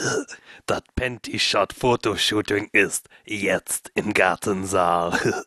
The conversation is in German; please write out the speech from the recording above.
Das Panty-Shot-Fotoshooting ist jetzt im Gartensaal.